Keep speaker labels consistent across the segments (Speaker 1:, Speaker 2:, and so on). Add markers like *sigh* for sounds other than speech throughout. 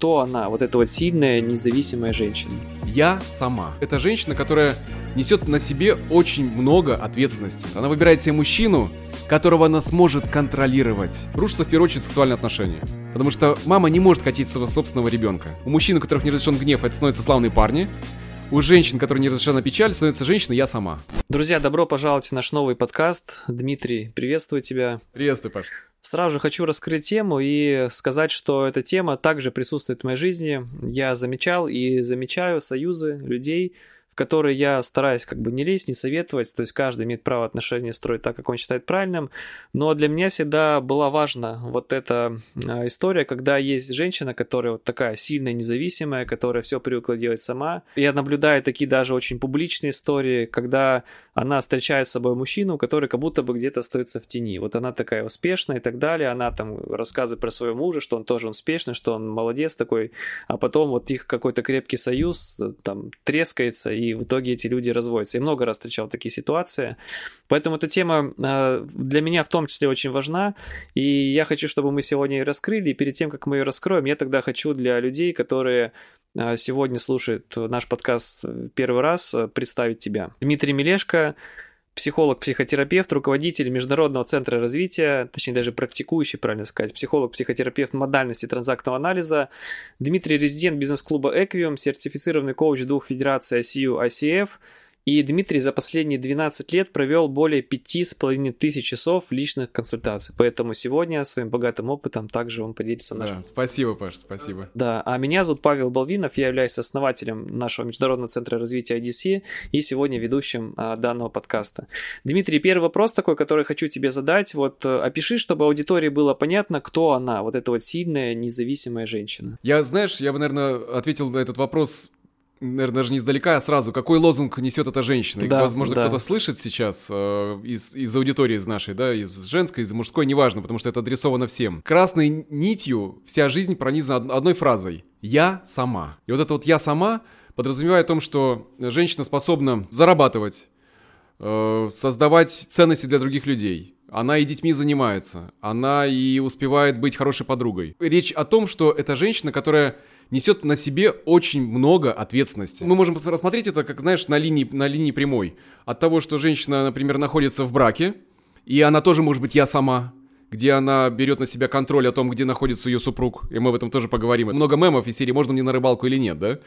Speaker 1: кто она, вот эта вот сильная, независимая женщина.
Speaker 2: Я сама. Это женщина, которая несет на себе очень много ответственности. Она выбирает себе мужчину, которого она сможет контролировать. Рушатся в первую очередь сексуальные отношения. Потому что мама не может хотеть своего собственного ребенка. У мужчин, у которых не разрешен гнев, это становятся славные парни. У женщин, которые не разрешена печаль, становится женщина «я сама».
Speaker 1: Друзья, добро пожаловать в наш новый подкаст. Дмитрий, приветствую тебя.
Speaker 2: Приветствую, Паш.
Speaker 1: Сразу же хочу раскрыть тему и сказать, что эта тема также присутствует в моей жизни. Я замечал и замечаю союзы людей, в которые я стараюсь как бы не лезть, не советовать, то есть каждый имеет право отношения строить так, как он считает правильным, но для меня всегда была важна вот эта а, история, когда есть женщина, которая вот такая сильная, независимая, которая все привыкла делать сама. Я наблюдаю такие даже очень публичные истории, когда она встречает с собой мужчину, который как будто бы где-то остается в тени. Вот она такая успешная и так далее, она там рассказывает про своего мужа, что он тоже успешный, что он молодец такой, а потом вот их какой-то крепкий союз там трескается, и в итоге эти люди разводятся. Я много раз встречал такие ситуации. Поэтому эта тема а, для меня в том числе очень важна, и я хочу, чтобы мы сегодня ее раскрыли, и перед тем, как мы ее раскроем, я тогда хочу для людей, которые а, сегодня слушают наш подкаст первый раз, представить тебя. Дмитрий Мелешко, психолог-психотерапевт, руководитель Международного центра развития, точнее даже практикующий, правильно сказать, психолог-психотерапевт модальности транзактного анализа, Дмитрий резидент бизнес-клуба Equium, сертифицированный коуч двух федераций ICU, ICF – и Дмитрий за последние 12 лет провел более 5,5 тысяч часов личных консультаций. Поэтому сегодня своим богатым опытом также он поделится нашим.
Speaker 2: Да, спасибо, Паш, спасибо.
Speaker 1: Да, а меня зовут Павел Балвинов, я являюсь основателем нашего Международного центра развития IDC и сегодня ведущим а, данного подкаста. Дмитрий, первый вопрос такой, который хочу тебе задать. Вот э, опиши, чтобы аудитории было понятно, кто она, вот эта вот сильная, независимая женщина.
Speaker 2: Я, знаешь, я бы, наверное, ответил на этот вопрос наверное, даже не издалека, а сразу, какой лозунг несет эта женщина. Да, возможно, да. кто-то слышит сейчас э, из, из аудитории из нашей, да, из женской, из мужской, неважно, потому что это адресовано всем. Красной нитью вся жизнь пронизана одной фразой «я сама». И вот это вот «я сама» подразумевает о том, что женщина способна зарабатывать, э, создавать ценности для других людей, она и детьми занимается, она и успевает быть хорошей подругой. Речь о том, что это женщина, которая несет на себе очень много ответственности. Мы можем рассмотреть это, как, знаешь, на линии, на линии прямой. От того, что женщина, например, находится в браке, и она тоже может быть я сама, где она берет на себя контроль о том, где находится ее супруг, и мы об этом тоже поговорим. Много мемов из серии «Можно мне на рыбалку или нет», да?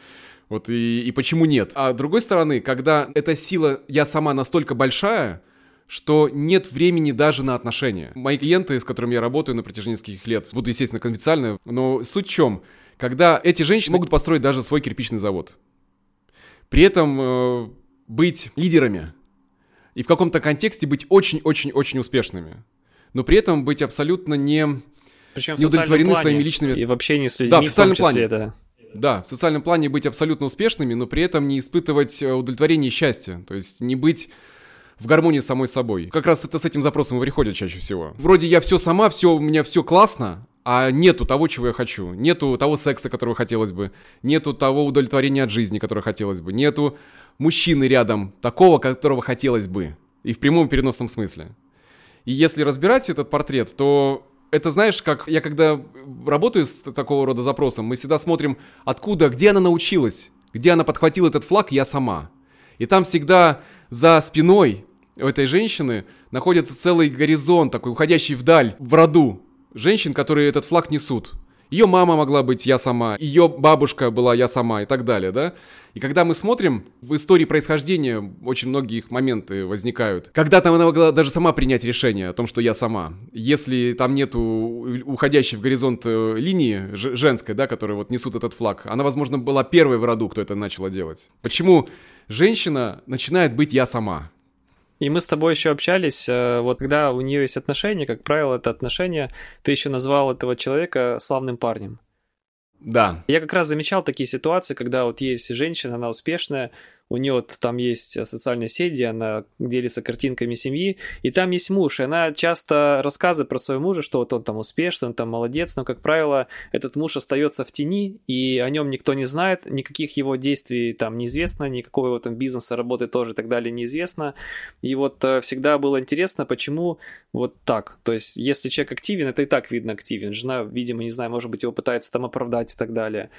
Speaker 2: Вот и, и почему нет? А с другой стороны, когда эта сила «я сама» настолько большая, что нет времени даже на отношения. Мои клиенты, с которыми я работаю на протяжении нескольких лет, буду, естественно, конфиденциально, но суть в чем? Когда эти женщины могут построить даже свой кирпичный завод. При этом э, быть лидерами и в каком-то контексте быть очень-очень-очень успешными. Но при этом быть абсолютно не,
Speaker 1: Причем не удовлетворены плане, своими личными... И в общении с людьми
Speaker 2: да, в социальном
Speaker 1: в том числе,
Speaker 2: плане. Да. Да, в социальном плане быть абсолютно успешными, но при этом не испытывать э, удовлетворение и счастье. То есть не быть в гармонии с самой собой. Как раз это с этим запросом и приходят чаще всего. Вроде я все сама, все у меня все классно, а нету того, чего я хочу. Нету того секса, которого хотелось бы. Нету того удовлетворения от жизни, которое хотелось бы. Нету мужчины рядом, такого, которого хотелось бы. И в прямом переносном смысле. И если разбирать этот портрет, то это знаешь, как я когда работаю с такого рода запросом, мы всегда смотрим, откуда, где она научилась, где она подхватила этот флаг, я сама. И там всегда за спиной у этой женщины находится целый горизонт, такой уходящий вдаль, в роду, женщин, которые этот флаг несут. Ее мама могла быть я сама, ее бабушка была я сама и так далее, да? И когда мы смотрим, в истории происхождения очень многие их моменты возникают. Когда там она могла даже сама принять решение о том, что я сама. Если там нету уходящей в горизонт э, линии женской, да, которые вот несут этот флаг, она, возможно, была первой в роду, кто это начала делать. Почему женщина начинает быть я сама?
Speaker 1: И мы с тобой еще общались, э, вот когда у нее есть отношения, как правило, это отношения, ты еще назвал этого человека славным парнем.
Speaker 2: Да.
Speaker 1: Я как раз замечал такие ситуации, когда вот есть женщина, она успешная, у нее вот там есть социальные сети, она делится картинками семьи, и там есть муж, и она часто рассказывает про своего мужа, что вот он там успешный, он там молодец, но, как правило, этот муж остается в тени, и о нем никто не знает, никаких его действий там неизвестно, никакого его там бизнеса, работы тоже и так далее неизвестно. И вот э, всегда было интересно, почему вот так. То есть, если человек активен, это и так видно активен. Жена, видимо, не знаю, может быть, его пытается там оправдать и так далее.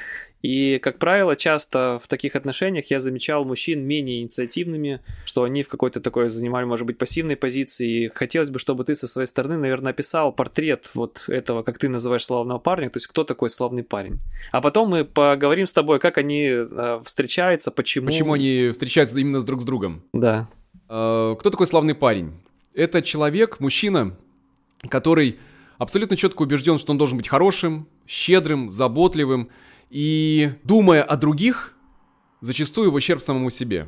Speaker 1: И, как правило, часто в таких отношениях я замечал мужчин менее инициативными, что они в какой-то такой занимали, может быть, пассивной позиции. И хотелось бы, чтобы ты со своей стороны, наверное, описал портрет вот этого, как ты называешь, славного парня, то есть кто такой славный парень. А потом мы поговорим с тобой, как они э, встречаются, почему...
Speaker 2: Почему они встречаются именно с друг с другом.
Speaker 1: Да.
Speaker 2: Э, кто такой славный парень? Это человек, мужчина, который абсолютно четко убежден, что он должен быть хорошим, щедрым, заботливым, и думая о других, зачастую в ущерб самому себе.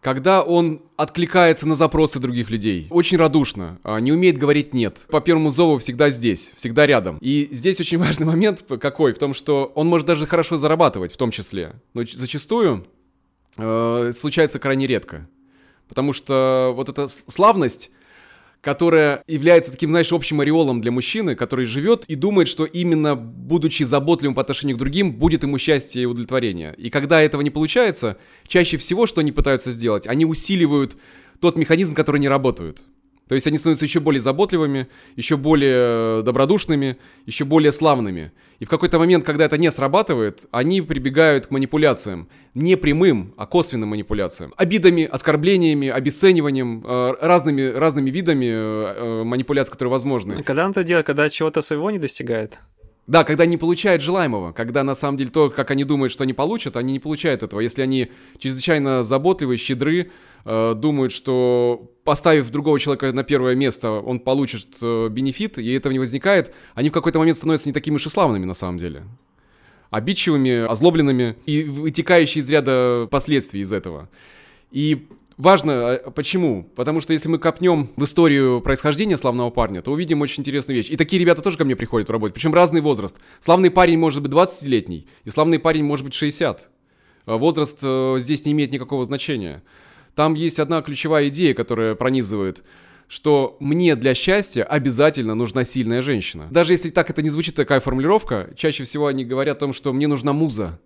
Speaker 2: Когда он откликается на запросы других людей, очень радушно, а, не умеет говорить «нет». По первому зову всегда здесь, всегда рядом. И здесь очень *laughs* важный момент какой? В том, что он может даже хорошо зарабатывать в том числе. Но зачастую э, случается крайне редко. Потому что вот эта славность, которая является таким, знаешь, общим ореолом для мужчины, который живет и думает, что именно будучи заботливым по отношению к другим, будет ему счастье и удовлетворение. И когда этого не получается, чаще всего, что они пытаются сделать, они усиливают тот механизм, который не работает. То есть они становятся еще более заботливыми, еще более добродушными, еще более славными. И в какой-то момент, когда это не срабатывает, они прибегают к манипуляциям. Не прямым, а косвенным манипуляциям. Обидами, оскорблениями, обесцениванием, э, разными, разными видами э, э, манипуляций, которые возможны.
Speaker 1: Когда он это делает? Когда чего-то своего не достигает?
Speaker 2: Да, когда не получают желаемого, когда на самом деле то, как они думают, что они получат, они не получают этого. Если они чрезвычайно заботливые, щедры, э, думают, что поставив другого человека на первое место, он получит э, бенефит, и этого не возникает, они в какой-то момент становятся не такими уж и славными на самом деле. Обидчивыми, озлобленными и вытекающие из ряда последствий из этого. И Важно, а, почему? Потому что если мы копнем в историю происхождения славного парня, то увидим очень интересную вещь. И такие ребята тоже ко мне приходят в работу, причем разный возраст. Славный парень может быть 20-летний, и славный парень может быть 60. А возраст э, здесь не имеет никакого значения. Там есть одна ключевая идея, которая пронизывает что мне для счастья обязательно нужна сильная женщина. Даже если так это не звучит такая формулировка, чаще всего они говорят о том, что мне нужна муза.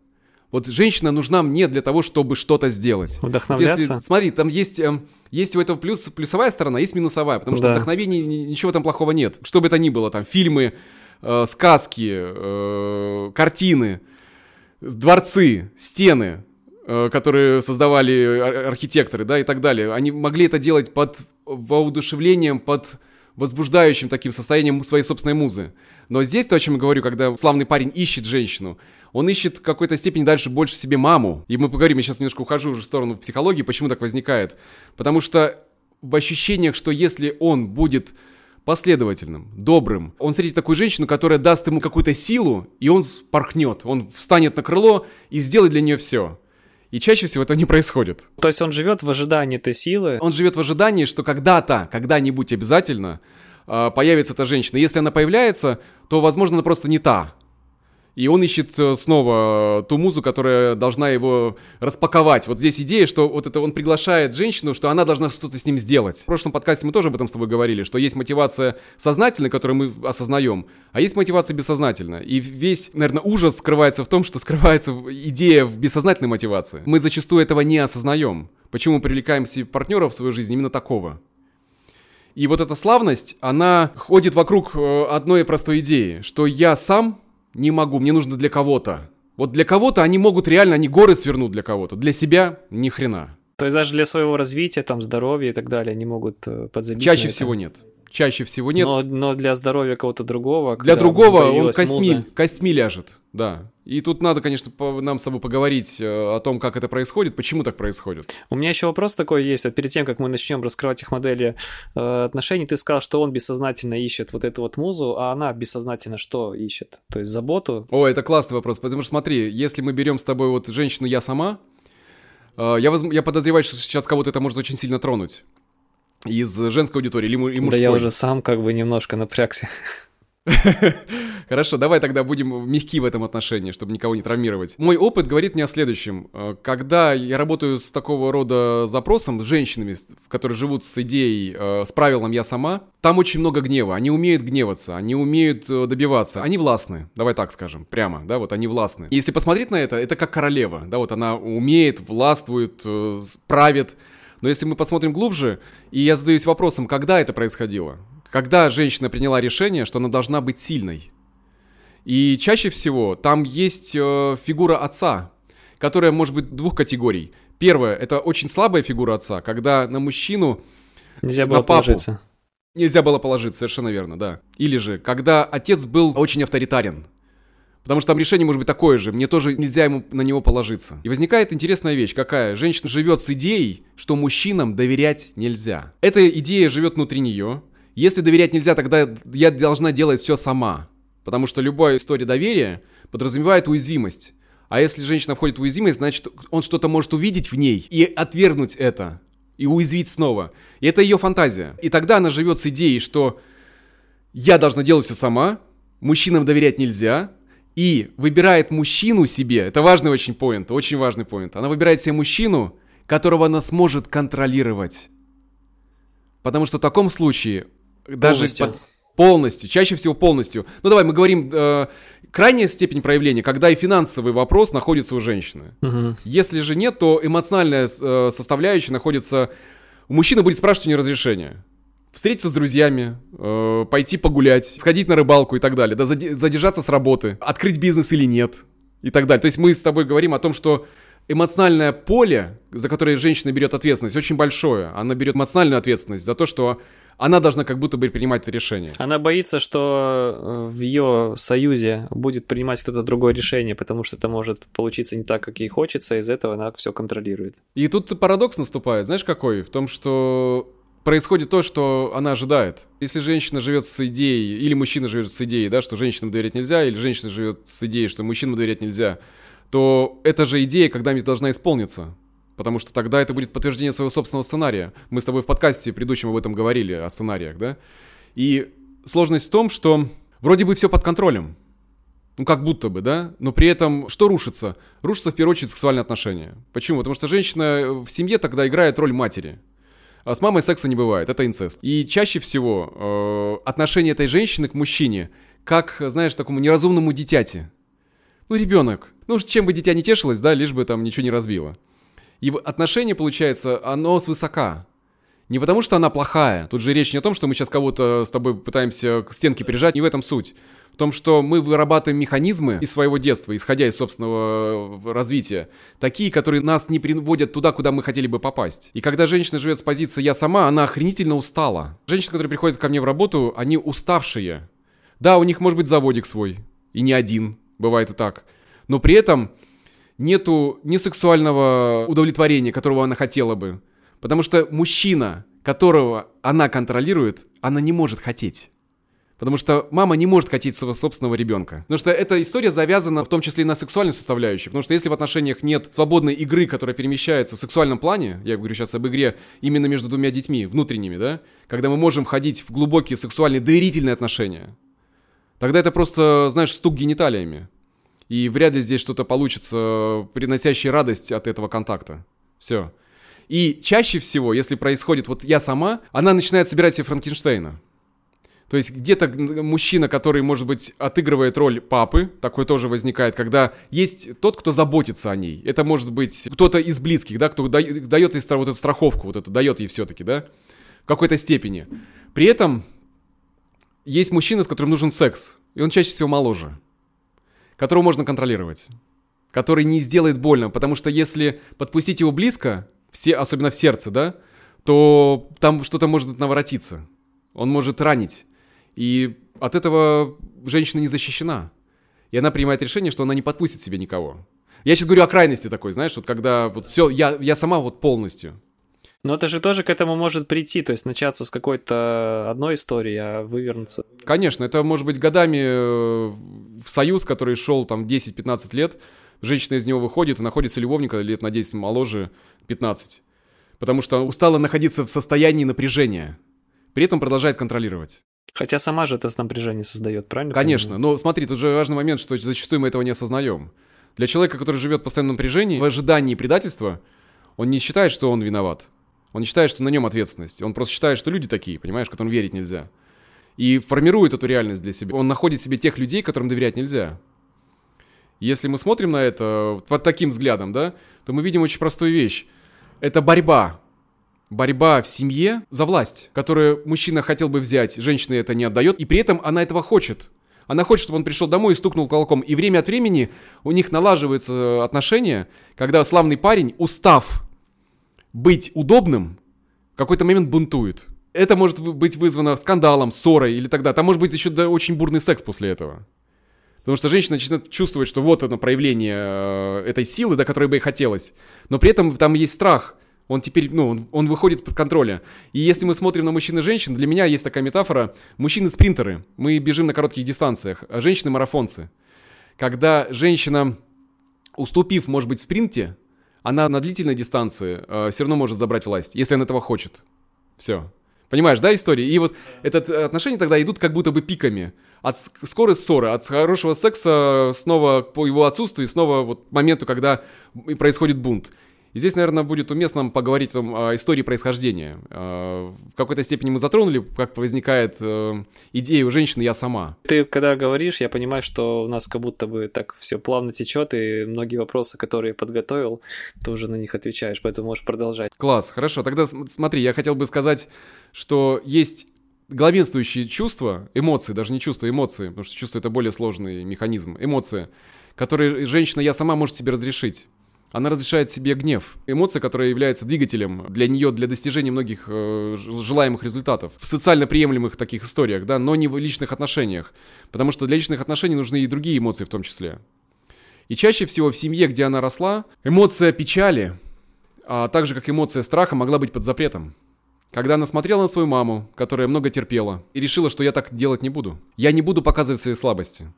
Speaker 2: Вот женщина нужна мне для того, чтобы что-то сделать.
Speaker 1: Вдохновляться? Вот если,
Speaker 2: смотри, там есть, э, есть у этого плюс, плюсовая сторона, есть минусовая, потому что да. вдохновения ничего там плохого нет. Что бы это ни было, там фильмы, э, сказки, э, картины, дворцы, стены, э, которые создавали архитекторы, да, и так далее. Они могли это делать под воодушевлением, под возбуждающим таким состоянием своей собственной музы. Но здесь то, о чем я говорю, когда славный парень ищет женщину, он ищет в какой-то степени дальше больше себе маму. И мы поговорим, я сейчас немножко ухожу уже в сторону психологии, почему так возникает. Потому что в ощущениях, что если он будет последовательным, добрым. Он встретит такую женщину, которая даст ему какую-то силу, и он порхнет, он встанет на крыло и сделает для нее все. И чаще всего это не происходит.
Speaker 1: То есть он живет в ожидании этой силы?
Speaker 2: Он живет в ожидании, что когда-то, когда-нибудь обязательно э, появится эта женщина. Если она появляется, то, возможно, она просто не та. И он ищет э, снова ту музу, которая должна его распаковать. Вот здесь идея, что вот это он приглашает женщину, что она должна что-то с ним сделать. В прошлом подкасте мы тоже об этом с тобой говорили, что есть мотивация сознательная, которую мы осознаем, а есть мотивация бессознательная. И весь, наверное, ужас скрывается в том, что скрывается идея в бессознательной мотивации. Мы зачастую этого не осознаем. Почему привлекаем себе партнеров в свою жизнь именно такого? И вот эта славность, она ходит вокруг э, одной простой идеи, что я сам не могу, мне нужно для кого-то. Вот для кого-то они могут реально, они горы свернуть для кого-то. Для себя ни хрена.
Speaker 1: То есть даже для своего развития, там, здоровья и так далее, они могут э, подзабить
Speaker 2: Чаще всего нет. Чаще всего нет.
Speaker 1: Но, но для здоровья кого-то другого...
Speaker 2: Для другого он костьми, муза... костьми ляжет, да. И тут надо, конечно, по, нам с тобой поговорить э, о том, как это происходит, почему так происходит.
Speaker 1: У меня еще вопрос такой есть. Вот перед тем, как мы начнем раскрывать их модели э, отношений, ты сказал, что он бессознательно ищет вот эту вот музу, а она бессознательно что ищет? То есть заботу?
Speaker 2: О, это классный вопрос, потому что смотри, если мы берем с тобой вот женщину «я сама», э, я, воз... я подозреваю, что сейчас кого-то это может очень сильно тронуть из женской аудитории или, и мужской.
Speaker 1: Да я уже сам как бы немножко напрягся. *laughs*
Speaker 2: Хорошо, давай тогда будем мягки в этом отношении, чтобы никого не травмировать. Мой опыт говорит мне о следующем. Э, когда я работаю с такого рода запросом, с женщинами, которые живут с идеей, э, с правилом «я сама», там очень много гнева. Они умеют гневаться, они умеют э, добиваться. Они властны, давай так скажем, прямо, да, вот они властны. И если посмотреть на это, это как королева, да, вот она умеет, властвует, правит. Но если мы посмотрим глубже, и я задаюсь вопросом, когда это происходило? когда женщина приняла решение, что она должна быть сильной. И чаще всего там есть э, фигура отца, которая может быть двух категорий. Первое, это очень слабая фигура отца, когда на мужчину...
Speaker 1: Нельзя было папу, положиться.
Speaker 2: Нельзя было положиться, совершенно верно, да. Или же, когда отец был очень авторитарен, Потому что там решение может быть такое же, мне тоже нельзя ему на него положиться. И возникает интересная вещь, какая? Женщина живет с идеей, что мужчинам доверять нельзя. Эта идея живет внутри нее, если доверять нельзя, тогда я должна делать все сама. Потому что любая история доверия подразумевает уязвимость. А если женщина входит в уязвимость, значит, он что-то может увидеть в ней и отвергнуть это. И уязвить снова. И это ее фантазия. И тогда она живет с идеей, что я должна делать все сама, мужчинам доверять нельзя, и выбирает мужчину себе, это важный очень поинт, очень важный поинт, она выбирает себе мужчину, которого она сможет контролировать. Потому что в таком случае даже полностью. Под, полностью, чаще всего полностью. Ну давай, мы говорим э, крайняя степень проявления, когда и финансовый вопрос находится у женщины. Угу. Если же нет, то эмоциональная э, составляющая находится... У мужчины будет спрашивать у нее разрешение. Встретиться с друзьями, э, пойти погулять, сходить на рыбалку и так далее, да, задержаться с работы, открыть бизнес или нет и так далее. То есть мы с тобой говорим о том, что эмоциональное поле, за которое женщина берет ответственность, очень большое. Она берет эмоциональную ответственность за то, что она должна как будто бы принимать это решение.
Speaker 1: Она боится, что э, в ее союзе будет принимать кто-то другое решение, потому что это может получиться не так, как ей хочется, из этого она все контролирует.
Speaker 2: И тут парадокс наступает, знаешь какой? В том, что происходит то, что она ожидает. Если женщина живет с идеей, или мужчина живет с идеей, да, что женщинам доверять нельзя, или женщина живет с идеей, что мужчинам доверять нельзя, то эта же идея когда-нибудь должна исполниться потому что тогда это будет подтверждение своего собственного сценария. Мы с тобой в подкасте предыдущем об этом говорили, о сценариях, да? И сложность в том, что вроде бы все под контролем, ну, как будто бы, да? Но при этом что рушится? Рушится, в первую очередь, сексуальные отношения. Почему? Потому что женщина в семье тогда играет роль матери. А с мамой секса не бывает, это инцест. И чаще всего э, отношение этой женщины к мужчине, как, знаешь, такому неразумному дитяти. Ну, ребенок. Ну, чем бы дитя не тешилось, да, лишь бы там ничего не разбило. И отношение, получается, оно свысока. Не потому, что она плохая. Тут же речь не о том, что мы сейчас кого-то с тобой пытаемся к стенке прижать, не в этом суть. В том, что мы вырабатываем механизмы из своего детства, исходя из собственного э, развития, такие, которые нас не приводят туда, куда мы хотели бы попасть. И когда женщина живет с позиции «я сама», она охренительно устала. Женщины, которые приходят ко мне в работу, они уставшие. Да, у них может быть заводик свой, и не один, бывает и так. Но при этом нету ни сексуального удовлетворения, которого она хотела бы. Потому что мужчина, которого она контролирует, она не может хотеть. Потому что мама не может хотеть своего собственного ребенка. Потому что эта история завязана в том числе и на сексуальной составляющей. Потому что если в отношениях нет свободной игры, которая перемещается в сексуальном плане, я говорю сейчас об игре именно между двумя детьми, внутренними, да, когда мы можем входить в глубокие сексуальные доверительные отношения, тогда это просто, знаешь, стук гениталиями. И вряд ли здесь что-то получится, приносящее радость от этого контакта. Все. И чаще всего, если происходит вот я сама, она начинает собирать себе Франкенштейна. То есть где-то мужчина, который, может быть, отыгрывает роль папы, такой тоже возникает, когда есть тот, кто заботится о ней. Это может быть кто-то из близких, да, кто дает ей вот эту страховку, вот это дает ей все-таки, да, в какой-то степени. При этом есть мужчина, с которым нужен секс, и он чаще всего моложе которого можно контролировать, который не сделает больно, потому что если подпустить его близко, все, особенно в сердце, да, то там что-то может наворотиться, он может ранить, и от этого женщина не защищена, и она принимает решение, что она не подпустит себе никого. Я сейчас говорю о крайности такой, знаешь, вот когда вот все, я, я сама вот полностью.
Speaker 1: Но это же тоже к этому может прийти, то есть начаться с какой-то одной истории, а вывернуться.
Speaker 2: Конечно, это может быть годами э, в союз, который шел там 10-15 лет, женщина из него выходит и находится любовника лет на 10 моложе 15. Потому что устала находиться в состоянии напряжения. При этом продолжает контролировать.
Speaker 1: Хотя сама же это напряжение создает, правильно?
Speaker 2: Конечно, но смотри, тут же важный момент, что зачастую мы этого не осознаем. Для человека, который живет в постоянном напряжении, в ожидании предательства, он не считает, что он виноват. Он не считает, что на нем ответственность. Он просто считает, что люди такие, понимаешь, которым верить нельзя. И формирует эту реальность для себя. Он находит себе тех людей, которым доверять нельзя. Если мы смотрим на это под таким взглядом, да, то мы видим очень простую вещь. Это борьба. Борьба в семье за власть, которую мужчина хотел бы взять, женщина это не отдает, и при этом она этого хочет. Она хочет, чтобы он пришел домой и стукнул колоком. И время от времени у них налаживаются отношения, когда славный парень, устав быть удобным, в какой-то момент бунтует. Это может быть вызвано скандалом, ссорой или тогда. Там может быть еще очень бурный секс после этого. Потому что женщина начинает чувствовать, что вот оно проявление э, этой силы, до которой бы ей хотелось. Но при этом там есть страх. Он теперь, ну, он, он выходит из-под контроля. И если мы смотрим на мужчин и женщин, для меня есть такая метафора. Мужчины спринтеры, мы бежим на коротких дистанциях, а женщины марафонцы. Когда женщина, уступив, может быть, в спринте, она на длительной дистанции э, все равно может забрать власть, если она этого хочет. Все. Понимаешь, да, история? И вот это отношения тогда идут как будто бы пиками. От скорой ссоры, от хорошего секса снова по его отсутствию, снова вот моменту, когда происходит бунт. И здесь, наверное, будет уместно поговорить о истории происхождения. А, в какой-то степени мы затронули, как возникает э, идея у женщины «я сама».
Speaker 1: Ты, когда говоришь, я понимаю, что у нас как будто бы так все плавно течет, и многие вопросы, которые я подготовил, ты уже на них отвечаешь, поэтому можешь продолжать.
Speaker 2: Класс, хорошо. Тогда смотри, я хотел бы сказать, что есть главенствующие чувства, эмоции, даже не чувства, эмоции, потому что чувство — это более сложный механизм, эмоции, которые женщина «я сама» может себе разрешить. Она разрешает себе гнев, эмоция, которая является двигателем для нее, для достижения многих э, желаемых результатов. В социально приемлемых таких историях, да, но не в личных отношениях. Потому что для личных отношений нужны и другие эмоции в том числе. И чаще всего в семье, где она росла, эмоция печали, а также как эмоция страха могла быть под запретом. Когда она смотрела на свою маму, которая много терпела, и решила, что я так делать не буду. Я не буду показывать свои слабости.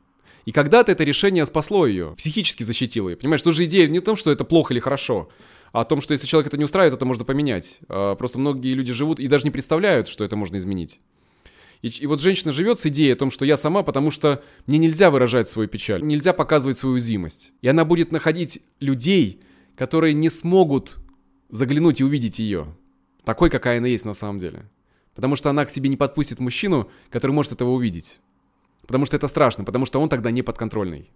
Speaker 2: И когда-то это решение спасло ее, психически защитило ее. Понимаешь, тоже идея не в том, что это плохо или хорошо, а о том, что если человек это не устраивает, это можно поменять. А, просто многие люди живут и даже не представляют, что это можно изменить. И, и вот женщина живет с идеей о том, что я сама, потому что мне нельзя выражать свою печаль, нельзя показывать свою уязвимость. И она будет находить людей, которые не смогут заглянуть и увидеть ее, такой, какая она есть на самом деле. Потому что она к себе не подпустит мужчину, который может этого увидеть. Потому что это страшно, потому что он тогда не подконтрольный.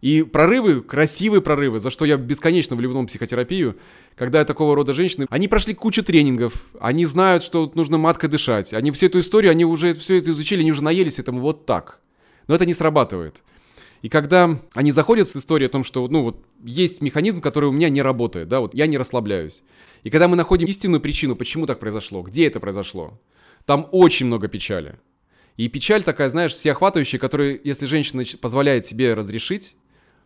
Speaker 2: И прорывы, красивые прорывы, за что я бесконечно влюблен в психотерапию, когда такого рода женщины, они прошли кучу тренингов, они знают, что нужно маткой дышать, они всю эту историю, они уже все это изучили, они уже наелись этому вот так. Но это не срабатывает. И когда они заходят с историей о том, что, ну, вот есть механизм, который у меня не работает, да, вот я не расслабляюсь. И когда мы находим истинную причину, почему так произошло, где это произошло, там очень много печали. И печаль такая, знаешь, всеохватывающая, которую, если женщина позволяет себе разрешить,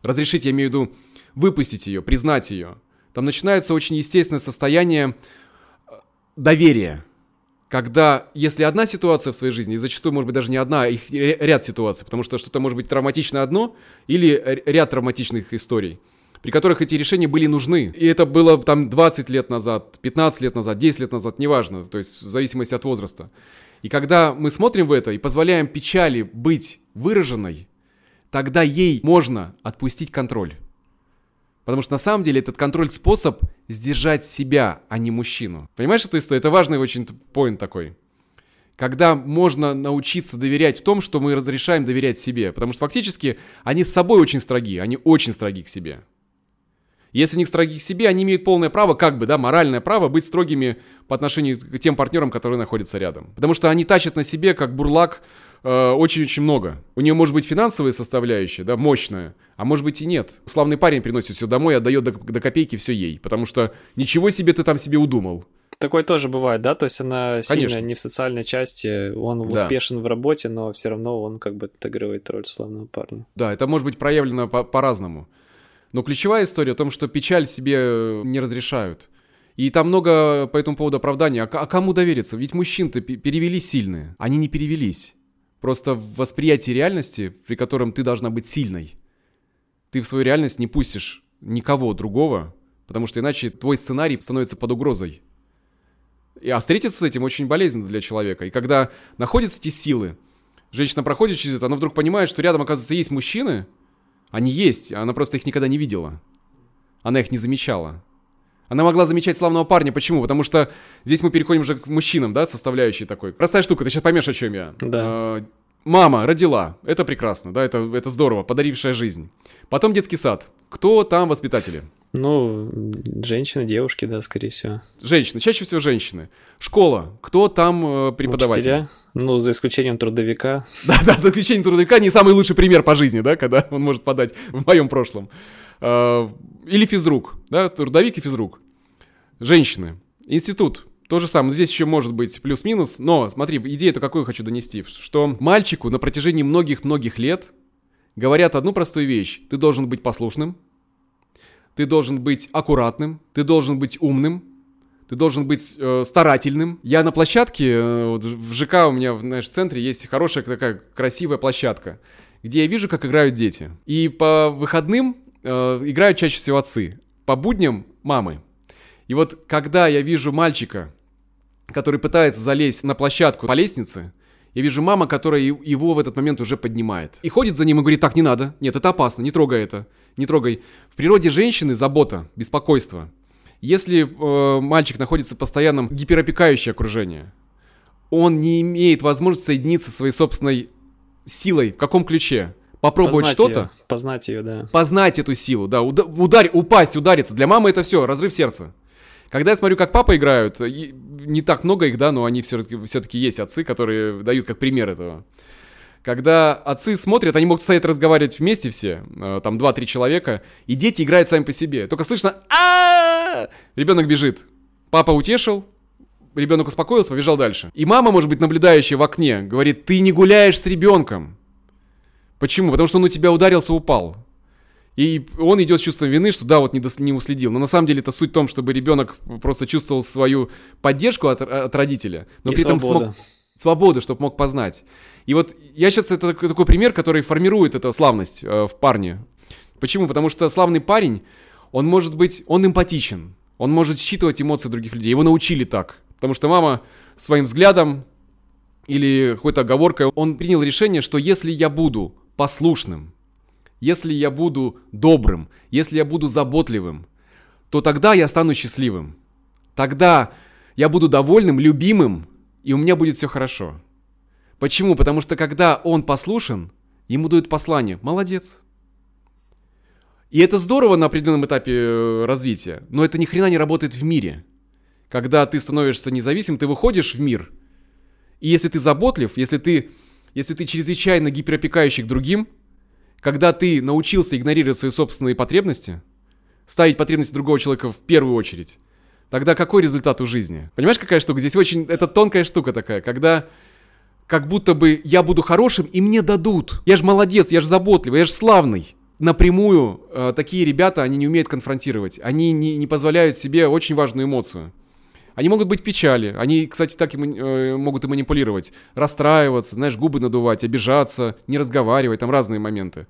Speaker 2: разрешить, я имею в виду, выпустить ее, признать ее, там начинается очень естественное состояние э, доверия. Когда, если одна ситуация в своей жизни, и зачастую, может быть, даже не одна, а их ряд ситуаций, потому что что-то может быть травматично одно, или ряд травматичных историй, при которых эти решения были нужны. И это было там 20 лет назад, 15 лет назад, 10 лет назад, неважно, то есть в зависимости от возраста. И когда мы смотрим в это и позволяем печали быть выраженной, тогда ей можно отпустить контроль. Потому что на самом деле этот контроль способ сдержать себя, а не мужчину. Понимаешь эту историю? Это важный очень поинт такой. Когда можно научиться доверять в том, что мы разрешаем доверять себе. Потому что фактически они с собой очень строги, они очень строги к себе. Если они строги к себе, они имеют полное право, как бы, да, моральное право быть строгими по отношению к тем партнерам, которые находятся рядом. Потому что они тащат на себе, как бурлак, э, очень-очень много. У нее может быть финансовая составляющая, да, мощная, а может быть и нет. Славный парень приносит все домой, отдает до, до копейки все ей, потому что ничего себе ты там себе удумал.
Speaker 1: Такое тоже бывает, да? То есть она Конечно. сильно не в социальной части, он да. успешен в работе, но все равно он как бы отыгрывает роль славного парня.
Speaker 2: Да, это может быть проявлено по- по-разному. Но ключевая история о том, что печаль себе э, не разрешают. И там много по этому поводу оправданий. А, а кому довериться? Ведь мужчин-то перевели сильные. Они не перевелись. Просто в восприятии реальности, при котором ты должна быть сильной, ты в свою реальность не пустишь никого другого, потому что иначе твой сценарий становится под угрозой. И, а встретиться с этим очень болезненно для человека. И когда находятся эти силы, женщина проходит через это, она вдруг понимает, что рядом, оказывается, есть мужчины, они есть, она просто их никогда не видела. Она их не замечала. Она могла замечать славного парня. Почему? Потому что здесь мы переходим уже к мужчинам, да, составляющей такой. Простая штука, ты сейчас поймешь, о чем я.
Speaker 1: Да. А,
Speaker 2: мама родила. Это прекрасно, да, это, это здорово, подарившая жизнь. Потом детский сад. Кто там воспитатели?
Speaker 1: Ну, женщины, девушки, да, скорее всего.
Speaker 2: Женщины, чаще всего женщины. Школа, кто там э, преподаватель? Учителя,
Speaker 1: ну, за исключением трудовика. *laughs*
Speaker 2: Да-да, за исключением трудовика не самый лучший пример по жизни, да, когда он может подать в моем прошлом. Э, или физрук, да, трудовик и физрук. Женщины. Институт, то же самое. Здесь еще может быть плюс-минус, но смотри, идею-то какую хочу донести, что мальчику на протяжении многих-многих лет говорят одну простую вещь. Ты должен быть послушным, ты должен быть аккуратным, ты должен быть умным, ты должен быть э, старательным. Я на площадке, э, вот в ЖК у меня, знаешь, в центре есть хорошая такая красивая площадка, где я вижу, как играют дети. И по выходным э, играют чаще всего отцы, по будням мамы. И вот когда я вижу мальчика, который пытается залезть на площадку по лестнице, я вижу мама, которая его в этот момент уже поднимает. И ходит за ним и говорит, так, не надо, нет, это опасно, не трогай это, не трогай. В природе женщины забота, беспокойство. Если э, мальчик находится в постоянном гиперопекающем окружении, он не имеет возможности соединиться со своей собственной силой. В каком ключе? Попробовать что-то.
Speaker 1: Познать ее, да.
Speaker 2: Познать эту силу, да. Ударь, упасть, удариться. Для мамы это все, разрыв сердца. Когда я смотрю, как папа играют, не так много их, да, но они все-таки все есть отцы, которые дают как пример этого. Когда отцы смотрят, они могут стоять разговаривать вместе все, э, там 2-3 человека, и дети играют сами по себе. Только слышно а Ребенок бежит. Папа утешил, ребенок успокоился, побежал дальше. И мама, может быть, наблюдающая в окне, говорит, ты не гуляешь с ребенком. Почему? Потому что он у тебя ударился, упал. И он идет с чувством вины, что да, вот не, дос, не уследил. Но на самом деле это суть в том, чтобы ребенок просто чувствовал свою поддержку от, от родителя, но
Speaker 1: и
Speaker 2: при этом
Speaker 1: свобода.
Speaker 2: смог свободу, чтобы мог познать. И вот я сейчас это такой пример, который формирует эту славность э, в парне. Почему? Потому что славный парень, он может быть, он эмпатичен, он может считывать эмоции других людей. Его научили так, потому что мама своим взглядом или какой-то оговоркой, он принял решение, что если я буду послушным, если я буду добрым, если я буду заботливым, то тогда я стану счастливым. Тогда я буду довольным, любимым, и у меня будет все хорошо. Почему? Потому что когда он послушен, ему дают послание «молодец». И это здорово на определенном этапе э, развития, но это ни хрена не работает в мире. Когда ты становишься независимым, ты выходишь в мир, и если ты заботлив, если ты, если ты чрезвычайно гиперопекающий к другим – когда ты научился игнорировать свои собственные потребности, ставить потребности другого человека в первую очередь, тогда какой результат у жизни? Понимаешь, какая штука? Здесь очень, это тонкая штука такая, когда как будто бы я буду хорошим и мне дадут. Я же молодец, я же заботливый, я же славный. Напрямую э, такие ребята, они не умеют конфронтировать. Они не, не позволяют себе очень важную эмоцию. Они могут быть печали. Они, кстати, так и э, могут и манипулировать. Расстраиваться, знаешь, губы надувать, обижаться, не разговаривать, там разные моменты.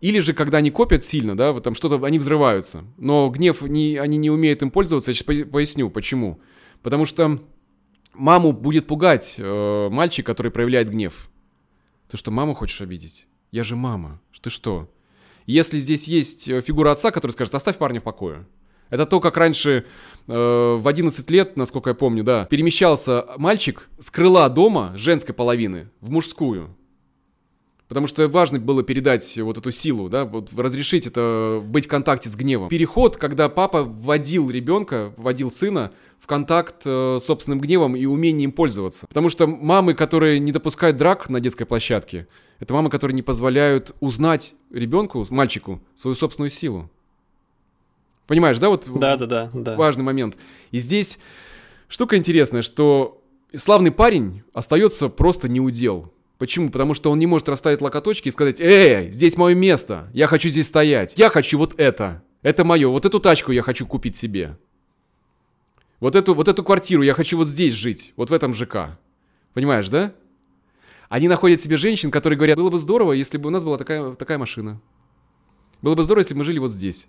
Speaker 2: Или же, когда они копят сильно, да, вот там что-то, они взрываются. Но гнев, не, они не умеют им пользоваться. Я сейчас поясню, почему. Потому что маму будет пугать э, мальчик, который проявляет гнев. Ты что, маму хочешь обидеть? Я же мама. Ты что? Если здесь есть э, фигура отца, который скажет, оставь парня в покое. Это то, как раньше э, в 11 лет, насколько я помню, да, перемещался мальчик с крыла дома женской половины в мужскую. Потому что важно было передать вот эту силу, да, вот разрешить это быть в контакте с гневом. Переход, когда папа вводил ребенка, вводил сына в контакт э, с собственным гневом и умением пользоваться. Потому что мамы, которые не допускают драк на детской площадке, это мамы, которые не позволяют узнать ребенку, мальчику, свою собственную силу. Понимаешь, да, вот
Speaker 1: да, да, да, да.
Speaker 2: важный момент. И здесь штука интересная, что славный парень остается просто неудел. Почему? Потому что он не может расставить локоточки и сказать, эй, здесь мое место, я хочу здесь стоять, я хочу вот это, это мое, вот эту тачку я хочу купить себе. Вот эту, вот эту квартиру я хочу вот здесь жить, вот в этом ЖК. Понимаешь, да? Они находят себе женщин, которые говорят, было бы здорово, если бы у нас была такая, такая машина. Было бы здорово, если бы мы жили вот здесь.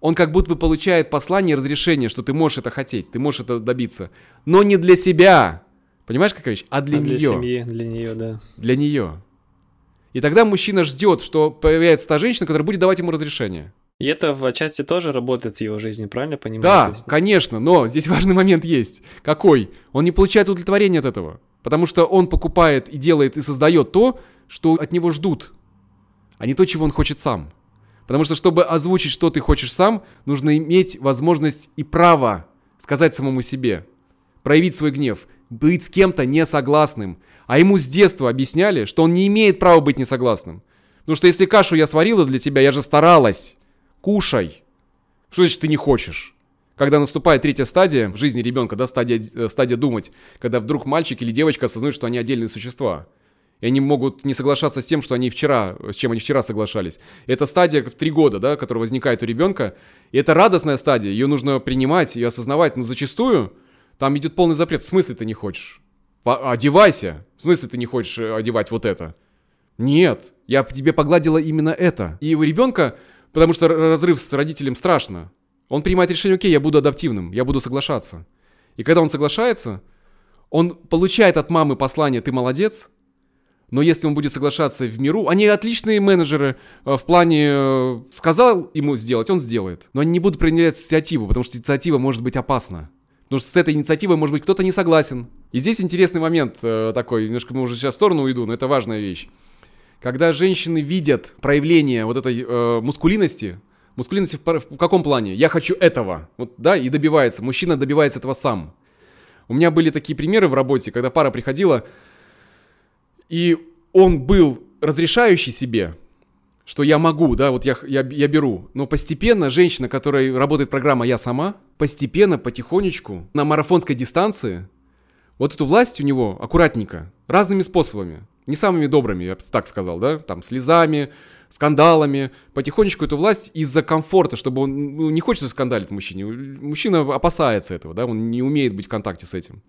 Speaker 2: он как будто бы получает послание разрешение, что ты можешь это хотеть, ты можешь это добиться. Но не для себя. Понимаешь, какая вещь? А для а нее. Для
Speaker 1: семьи, для нее, да.
Speaker 2: Для нее. И тогда мужчина ждет, что появится та женщина, которая будет давать ему разрешение.
Speaker 1: И это в отчасти тоже работает в его жизни, правильно понимаю?
Speaker 2: Да, есть... конечно, но здесь важный момент есть. Какой? Он не получает удовлетворения от этого. Потому что он покупает и делает и создает то, что от него ждут, а не то, чего он хочет сам. Потому что, чтобы озвучить, что ты хочешь сам, нужно иметь возможность и право сказать самому себе, проявить свой гнев, быть с кем-то несогласным. А ему с детства объясняли, что он не имеет права быть несогласным. Потому что если кашу я сварила для тебя, я же старалась. Кушай. Что значит ты не хочешь? Когда наступает третья стадия в жизни ребенка, да, стадия, э, стадия думать, когда вдруг мальчик или девочка осознают, что они отдельные существа – и они могут не соглашаться с тем, что они вчера, с чем они вчера соглашались. Это стадия в три года, да, которая возникает у ребенка. И это радостная стадия, ее нужно принимать и осознавать. Но зачастую там идет полный запрет. В смысле ты не хочешь? Одевайся. В смысле ты не хочешь э, одевать вот это? Нет, я тебе погладила именно это. И у ребенка, потому что разрыв с родителем страшно, он принимает решение, окей, я буду адаптивным, я буду соглашаться. И когда он соглашается, он получает от мамы послание «ты молодец», но если он будет соглашаться в миру, они отличные менеджеры э, в плане э, сказал ему сделать, он сделает. Но они не будут принимать инициативу, потому что инициатива может быть опасна. Потому что с этой инициативой, может быть, кто-то не согласен. И здесь интересный момент э, такой, немножко мы уже сейчас в сторону уйду, но это важная вещь. Когда женщины видят проявление вот этой э, мускулинности, мускулинности в, в каком плане? Я хочу этого, вот, да, и добивается. Мужчина добивается этого сам. У меня были такие примеры в работе, когда пара приходила, и он был разрешающий себе, что я могу, да, вот я, я, я беру. Но постепенно женщина, которая работает программа «Я сама», постепенно, потихонечку, на марафонской дистанции, вот эту власть у него аккуратненько, разными способами, не самыми добрыми, я так сказал, да, там, слезами, скандалами, потихонечку эту власть из-за комфорта, чтобы он, ну, не хочется скандалить мужчине, мужчина опасается этого, да, он не умеет быть в контакте с этим.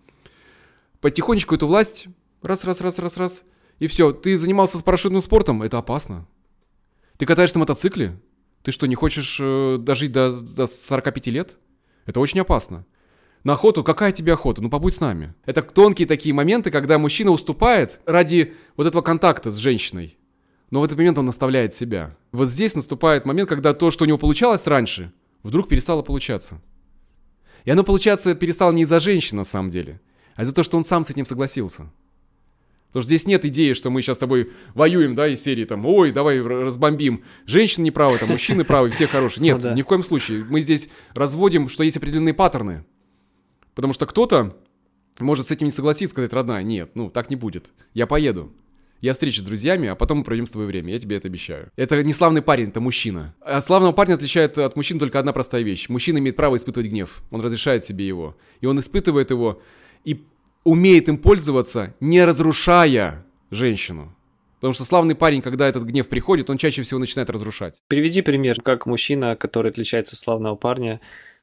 Speaker 2: Потихонечку эту власть, раз, раз, раз, раз, раз, и все, ты занимался парашютным спортом, это опасно. Ты катаешься на мотоцикле, ты что, не хочешь э, дожить до, до 45 лет? Это очень опасно. На охоту, какая тебе охота? Ну побудь с нами. Это тонкие такие моменты, когда мужчина уступает ради вот этого контакта с женщиной. Но в этот момент он наставляет себя. Вот здесь наступает момент, когда то, что у него получалось раньше, вдруг перестало получаться. И оно, получаться перестало не из-за женщины на самом деле, а из-за того, что он сам с этим согласился. Потому что здесь нет идеи, что мы сейчас с тобой воюем, да, из серии там, ой, давай разбомбим. Женщины правы, там, мужчины правы, все хорошие. Нет, ни в коем случае. Мы здесь разводим, что есть определенные паттерны. Потому что кто-то может с этим не согласиться, сказать, родная, нет, ну, так не будет. Я поеду. Я встречусь с друзьями, а потом мы проведем с тобой время. Я тебе это обещаю. Это не славный парень, это мужчина. А славного парня отличает от мужчин только одна простая вещь. Мужчина имеет право испытывать гнев. Он разрешает себе его. И он испытывает его. И умеет им пользоваться, не разрушая женщину. Потому что славный парень, когда этот гнев приходит, он чаще всего начинает разрушать.
Speaker 1: Приведи пример, как мужчина, который отличается от славного парня,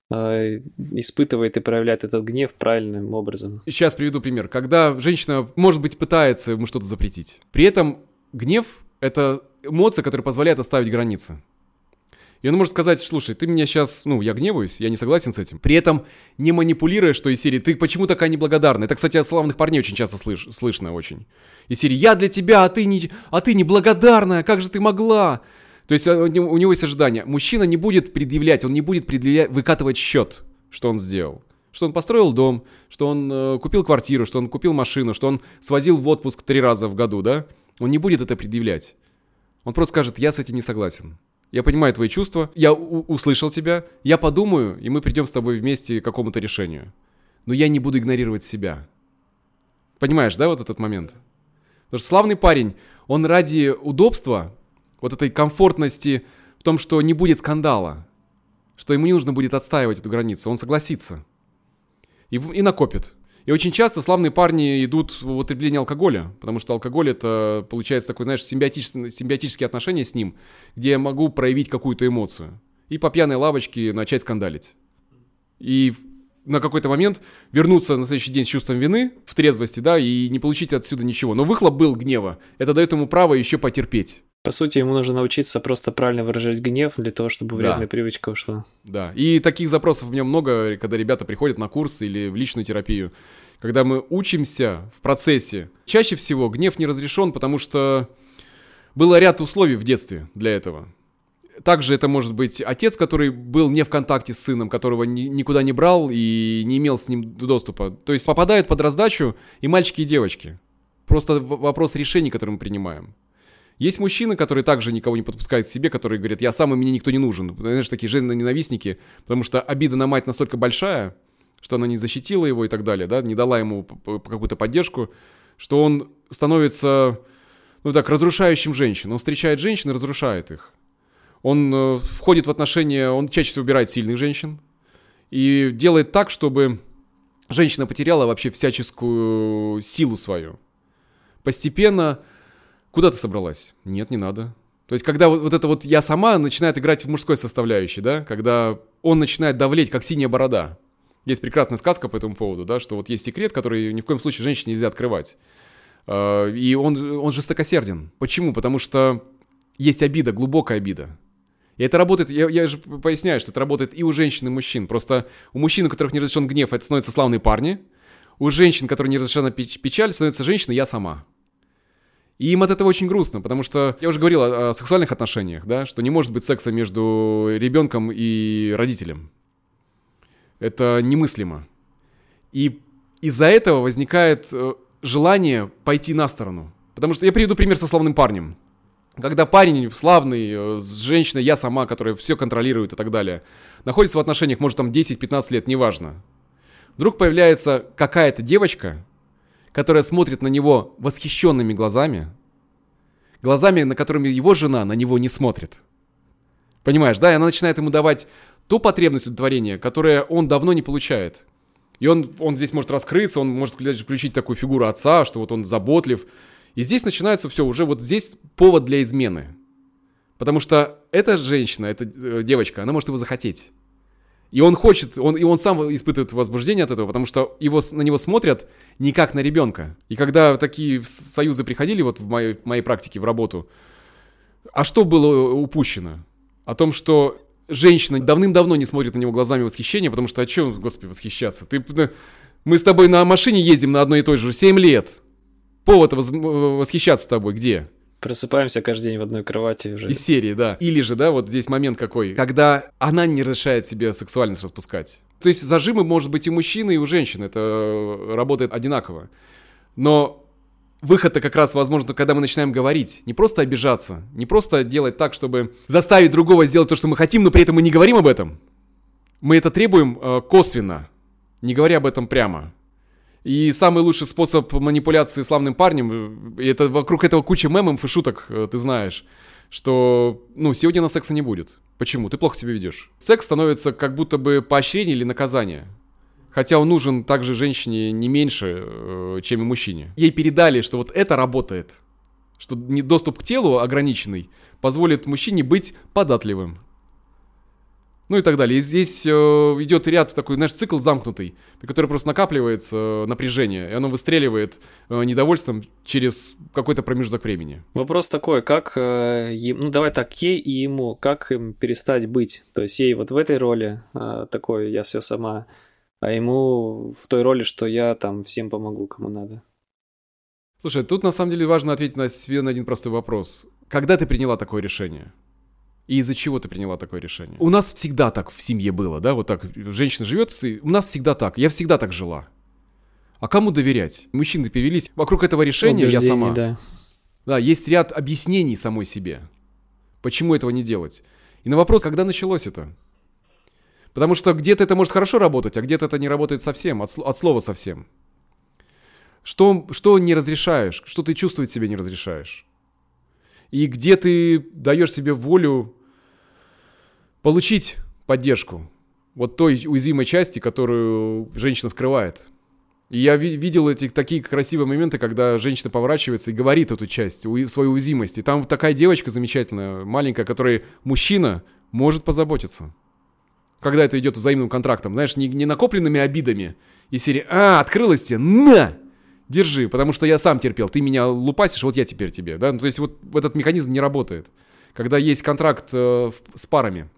Speaker 1: э, испытывает и проявляет этот гнев правильным образом.
Speaker 2: Сейчас приведу пример. Когда женщина, может быть, пытается ему что-то запретить. При этом гнев — это эмоция, которая позволяет оставить границы. И он может сказать, слушай, ты меня сейчас, ну, я гневаюсь, я не согласен с этим. При этом не манипулируя, что из серии, ты почему такая неблагодарная? Это, кстати, от славных парней очень часто слыш, слышно очень. Из серии, я для тебя, а ты, не, а ты неблагодарная, как же ты могла? То есть а, у него есть ожидание. Мужчина не будет предъявлять, он не будет предъявлять, выкатывать счет, что он сделал. Что он построил дом, что он э, купил квартиру, что он купил машину, что он свозил в отпуск три раза в году, да? Он не будет это предъявлять. Он просто скажет, я с этим не согласен. Я понимаю твои чувства, я услышал тебя, я подумаю, и мы придем с тобой вместе к какому-то решению. Но я не буду игнорировать себя. Понимаешь, да, вот этот момент? Потому что славный парень, он ради удобства, вот этой комфортности в том, что не будет скандала, что ему не нужно будет отстаивать эту границу, он согласится. И, и накопит. И очень часто славные парни идут в употребление алкоголя, потому что алкоголь это, получается, такое, знаешь, симбиотические, симбиотические отношения с ним, где я могу проявить какую-то эмоцию. И по пьяной лавочке начать скандалить. И на какой-то момент вернуться на следующий день с чувством вины, в трезвости, да, и не получить отсюда ничего. Но выхлоп был гнева. Это дает ему право еще потерпеть.
Speaker 1: По сути, ему нужно научиться просто правильно выражать гнев для того, чтобы вредная да. привычка ушла.
Speaker 2: Да, и таких запросов у меня много, когда ребята приходят на курс или в личную терапию. Когда мы учимся в процессе, чаще всего гнев не разрешен, потому что было ряд условий в детстве для этого. Также это может быть отец, который был не в контакте с сыном, которого ни, никуда не брал и не имел с ним доступа. То есть попадают под раздачу и мальчики, и девочки. Просто вопрос решений, которые мы принимаем. Есть мужчины, которые также никого не подпускают к себе, которые говорят, я сам, и мне никто не нужен. Знаешь, такие жены-ненавистники, потому что обида на мать настолько большая, что она не защитила его и так далее, да, не дала ему какую-то поддержку, что он становится, ну так, разрушающим женщин. Он встречает женщин и разрушает их. Он э, входит в отношения, он чаще всего выбирает сильных женщин и делает так, чтобы женщина потеряла вообще всяческую силу свою. Постепенно Куда ты собралась? Нет, не надо. То есть, когда вот, вот это вот я сама начинает играть в мужской составляющей, да, когда он начинает давлеть, как синяя борода. Есть прекрасная сказка по этому поводу, да, что вот есть секрет, который ни в коем случае женщине нельзя открывать. А, и он, он жестокосерден. Почему? Потому что есть обида, глубокая обида. И это работает, я, я же поясняю, что это работает и у женщин, и у мужчин. Просто у мужчин, у которых не разрешен гнев, это становятся славные парни. У женщин, которые не разрешена печаль, становится женщина «я сама». И им от этого очень грустно, потому что я уже говорил о, о сексуальных отношениях, да, что не может быть секса между ребенком и родителем. Это немыслимо. И из-за этого возникает э, желание пойти на сторону. Потому что я приведу пример со славным парнем. Когда парень славный, э, с женщиной, я сама, которая все контролирует и так далее, находится в отношениях, может, там 10-15 лет, неважно. Вдруг появляется какая-то девочка, которая смотрит на него восхищенными глазами, глазами, на которыми его жена на него не смотрит. Понимаешь, да? И она начинает ему давать ту потребность удовлетворения, которое он давно не получает. И он, он здесь может раскрыться, он может включить такую фигуру отца, что вот он заботлив. И здесь начинается все, уже вот здесь повод для измены. Потому что эта женщина, эта э, девочка, она может его захотеть. И он хочет, он, и он сам испытывает возбуждение от этого, потому что его, на него смотрят не как на ребенка. И когда такие союзы приходили вот в моей, моей практике, в работу, а что было упущено? О том, что женщина давным-давно не смотрит на него глазами восхищения, потому что, а чем, господи, восхищаться? Ты, мы с тобой на машине ездим на одной и той же 7 лет. Повод восхищаться тобой где?
Speaker 1: Просыпаемся каждый день в одной кровати уже.
Speaker 2: Из серии, да. Или же, да, вот здесь момент какой, когда она не разрешает себе сексуальность распускать. То есть зажимы может быть и мужчины, и у женщины. Это э, работает одинаково. Но выход-то как раз возможно, когда мы начинаем говорить. Не просто обижаться, не просто делать так, чтобы заставить другого сделать то, что мы хотим, но при этом мы не говорим об этом. Мы это требуем э, косвенно, не говоря об этом прямо. И самый лучший способ манипуляции славным парнем, и это вокруг этого куча мемов и шуток, э, ты знаешь, что, ну, сегодня на секса не будет. Почему? Ты плохо себя ведешь. Секс становится как будто бы поощрение или наказание. Хотя он нужен также женщине не меньше, э, чем и мужчине. Ей передали, что вот это работает. Что доступ к телу ограниченный позволит мужчине быть податливым. Ну и так далее. И здесь э, идет ряд такой, знаешь, цикл замкнутый, при котором просто накапливается э, напряжение, и оно выстреливает э, недовольством через какой-то промежуток времени.
Speaker 1: Вопрос такой, как, э, ну давай так, ей и ему, как им перестать быть? То есть ей вот в этой роли э, такой, я все сама, а ему в той роли, что я там всем помогу, кому надо.
Speaker 2: Слушай, тут на самом деле важно ответить на себе на один простой вопрос. Когда ты приняла такое решение? И из-за чего ты приняла такое решение? У нас всегда так в семье было, да, вот так женщина живет, у нас всегда так, я всегда так жила. А кому доверять? Мужчины перевелись вокруг этого решения, я сама. Да. да, есть ряд объяснений самой себе. Почему этого не делать? И на вопрос, когда началось это? Потому что где-то это может хорошо работать, а где-то это не работает совсем, от, от слова совсем. Что, что не разрешаешь, что ты чувствовать себе не разрешаешь. И где ты даешь себе волю получить поддержку вот той уязвимой части, которую женщина скрывает. И я ви- видел эти такие красивые моменты, когда женщина поворачивается и говорит эту часть, у- свою уязвимость. И там такая девочка замечательная, маленькая, которой мужчина может позаботиться. Когда это идет взаимным контрактом, знаешь, не, не накопленными обидами. И серии «А, открылась тебе, на!» держи, потому что я сам терпел, ты меня лупасишь, вот я теперь тебе, да, ну, то есть вот этот механизм не работает. Когда есть контракт э, с парами,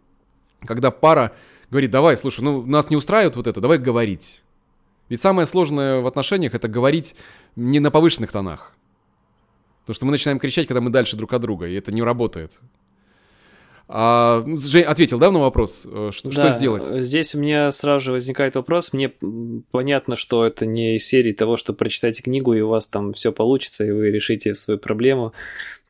Speaker 2: когда пара говорит, давай, слушай, ну нас не устраивает вот это, давай говорить. Ведь самое сложное в отношениях это говорить не на повышенных тонах. Потому что мы начинаем кричать, когда мы дальше друг от друга, и это не работает. А, ну, Жень, ответил, да, на вопрос? Э, что, да, что сделать?
Speaker 1: Здесь у меня сразу же возникает вопрос. Мне понятно, что это не из серии того, что прочитайте книгу, и у вас там все получится, и вы решите свою проблему.